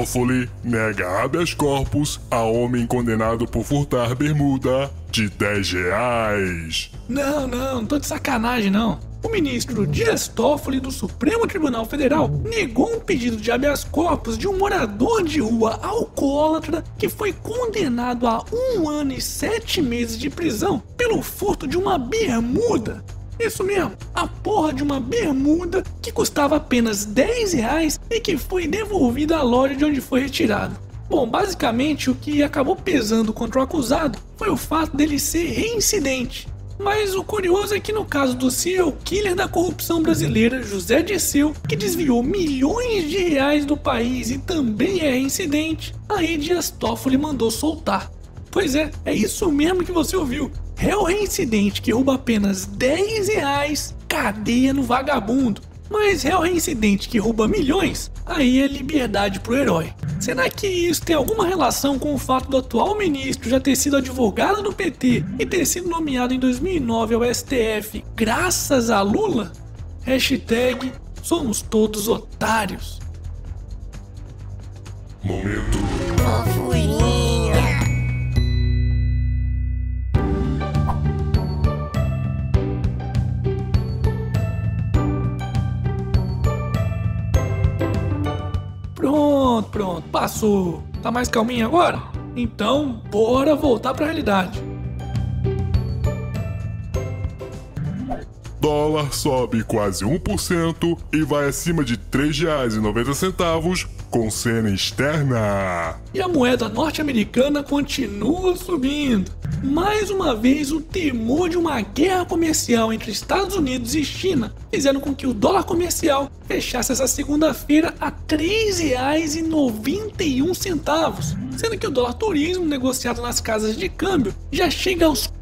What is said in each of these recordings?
Toffoli nega habeas corpus a homem condenado por furtar bermuda de 10 reais. Não, não, não tô de sacanagem não. O ministro Dias Toffoli do Supremo Tribunal Federal negou um pedido de habeas corpus de um morador de rua alcoólatra que foi condenado a um ano e sete meses de prisão pelo furto de uma bermuda. Isso mesmo, a porra de uma bermuda que custava apenas 10 reais e que foi devolvida à loja de onde foi retirado. Bom, basicamente o que acabou pesando contra o acusado foi o fato dele ser reincidente. Mas o curioso é que no caso do serial killer da corrupção brasileira, José Dirceu, que desviou milhões de reais do país e também é reincidente, aí Dias Toffoli mandou soltar. Pois é, é isso mesmo que você ouviu. Réu reincidente que rouba apenas 10 reais, cadeia no vagabundo. Mas réu reincidente que rouba milhões, aí é liberdade pro herói. Será que isso tem alguma relação com o fato do atual ministro já ter sido advogado do PT e ter sido nomeado em 2009 ao STF graças a Lula? Hashtag somos todos otários. Momento Pronto, pronto, passou. Tá mais calminho agora? Então, bora voltar pra realidade. Dólar sobe quase 1% e vai acima de R$ 3,90 com cena externa. E a moeda norte-americana continua subindo. Mais uma vez, o temor de uma guerra comercial entre Estados Unidos e China fizeram com que o dólar comercial fechasse essa segunda-feira a R$ 3,91, sendo que o dólar turismo negociado nas casas de câmbio já chega aos R$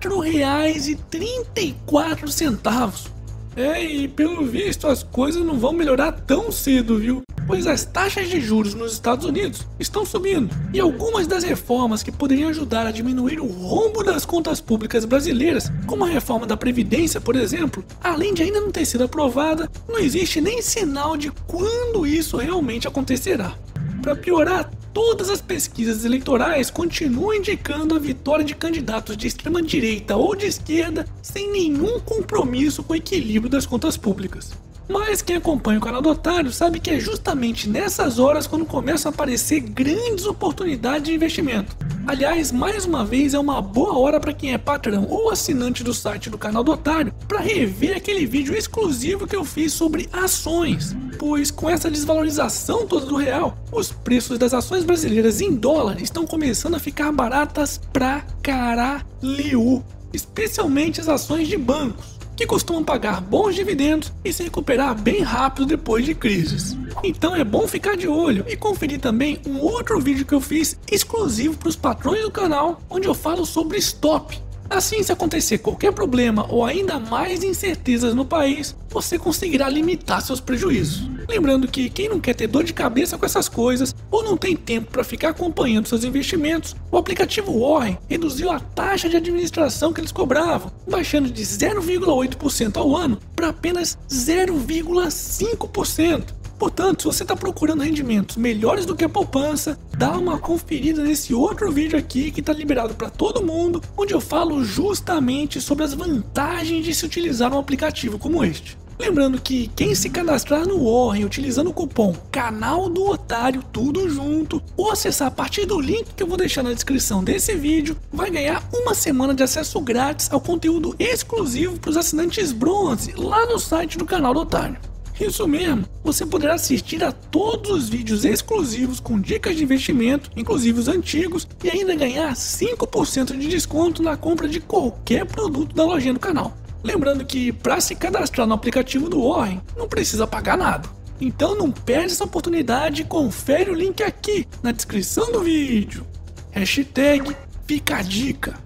4,34. É, e pelo visto as coisas não vão melhorar tão cedo, viu? Pois as taxas de juros nos Estados Unidos estão subindo e algumas das reformas que poderiam ajudar a diminuir o rombo das contas públicas brasileiras, como a reforma da Previdência, por exemplo, além de ainda não ter sido aprovada, não existe nem sinal de quando isso realmente acontecerá. Para piorar, todas as pesquisas eleitorais continuam indicando a vitória de candidatos de extrema direita ou de esquerda sem nenhum compromisso com o equilíbrio das contas públicas. Mas quem acompanha o canal do Otário sabe que é justamente nessas horas quando começam a aparecer grandes oportunidades de investimento. Aliás, mais uma vez é uma boa hora para quem é patrão ou assinante do site do canal do Otário para rever aquele vídeo exclusivo que eu fiz sobre ações. Pois com essa desvalorização toda do real, os preços das ações brasileiras em dólar estão começando a ficar baratas pra caralho, especialmente as ações de bancos que costumam pagar bons dividendos e se recuperar bem rápido depois de crises. Então é bom ficar de olho e conferir também um outro vídeo que eu fiz exclusivo para os patrões do canal, onde eu falo sobre stop. Assim, se acontecer qualquer problema ou ainda mais incertezas no país, você conseguirá limitar seus prejuízos. Lembrando que quem não quer ter dor de cabeça com essas coisas ou não tem tempo para ficar acompanhando seus investimentos, o aplicativo Warren reduziu a taxa de administração que eles cobravam, baixando de 0,8% ao ano para apenas 0,5%. Portanto, se você está procurando rendimentos melhores do que a poupança, dá uma conferida nesse outro vídeo aqui que está liberado para todo mundo, onde eu falo justamente sobre as vantagens de se utilizar um aplicativo como este. Lembrando que quem se cadastrar no Warren utilizando o cupom Canal do Otário tudo junto ou acessar a partir do link que eu vou deixar na descrição desse vídeo, vai ganhar uma semana de acesso grátis ao conteúdo exclusivo para os assinantes bronze lá no site do Canal do Otário. Isso mesmo, você poderá assistir a todos os vídeos exclusivos com dicas de investimento, inclusive os antigos, e ainda ganhar 5% de desconto na compra de qualquer produto da lojinha do canal. Lembrando que para se cadastrar no aplicativo do Warren, não precisa pagar nada. Então não perde essa oportunidade e confere o link aqui na descrição do vídeo. Hashtag fica a dica.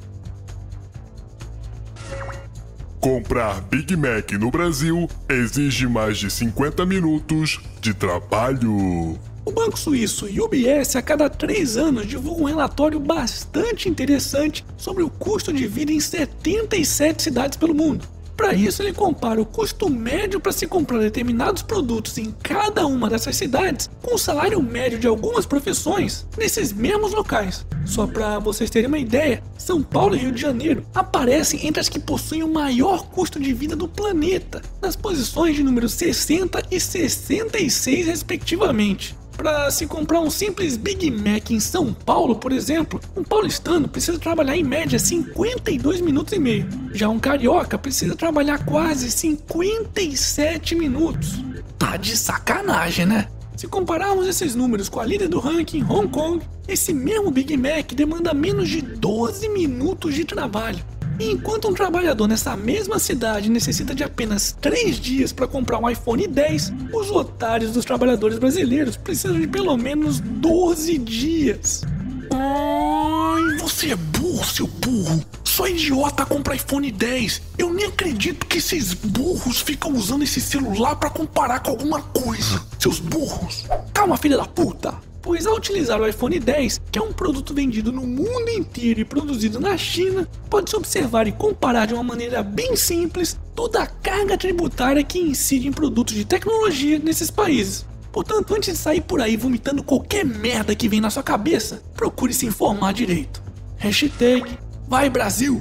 Comprar Big Mac no Brasil exige mais de 50 minutos de trabalho. O banco suíço UBS a cada três anos divulga um relatório bastante interessante sobre o custo de vida em 77 cidades pelo mundo. Para isso, ele compara o custo médio para se comprar determinados produtos em cada uma dessas cidades com o salário médio de algumas profissões nesses mesmos locais. Só para vocês terem uma ideia, São Paulo e Rio de Janeiro aparecem entre as que possuem o maior custo de vida do planeta, nas posições de número 60 e 66, respectivamente. Para se comprar um simples Big Mac em São Paulo, por exemplo, um paulistano precisa trabalhar em média 52 minutos e meio. Já um carioca precisa trabalhar quase 57 minutos. Tá de sacanagem, né? Se compararmos esses números com a líder do ranking, Hong Kong, esse mesmo Big Mac demanda menos de 12 minutos de trabalho. Enquanto um trabalhador nessa mesma cidade necessita de apenas 3 dias para comprar um iPhone 10, os otários dos trabalhadores brasileiros precisam de pelo menos 12 dias. Ai, você é burro, seu burro. Só idiota compra iPhone 10. Eu nem acredito que esses burros ficam usando esse celular para comparar com alguma coisa. Seus burros. Calma, filha da puta pois ao utilizar o iPhone 10, que é um produto vendido no mundo inteiro e produzido na China, pode-se observar e comparar de uma maneira bem simples toda a carga tributária que incide em produtos de tecnologia nesses países. Portanto, antes de sair por aí vomitando qualquer merda que vem na sua cabeça, procure se informar direito. Hashtag Vai Brasil!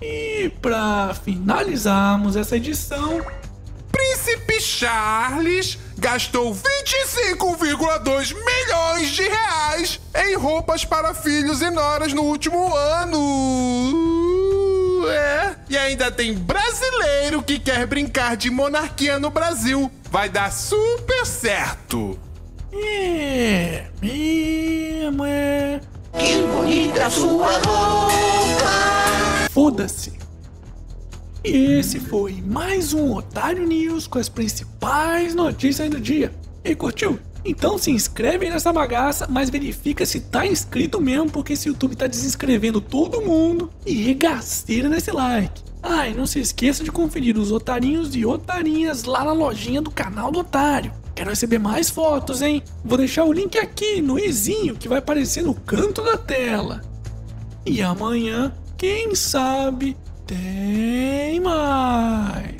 E para finalizarmos essa edição, Príncipe Charles gastou 25,2 milhões de reais em roupas para filhos e noras no último ano. É, e ainda tem brasileiro que quer brincar de monarquia no Brasil. Vai dar super certo. É, mesmo é. Que bonita sua roupa. Foda-se. E esse foi mais um Otário News com as principais notícias do dia. E curtiu? Então se inscreve nessa bagaça, mas verifica se tá inscrito mesmo, porque esse YouTube tá desinscrevendo todo mundo e regaceira nesse like. Ah, e não se esqueça de conferir os otarinhos e otarinhas lá na lojinha do canal do Otário. Quero receber mais fotos, hein? Vou deixar o link aqui no izinho que vai aparecer no canto da tela. E amanhã, quem sabe, tem mais.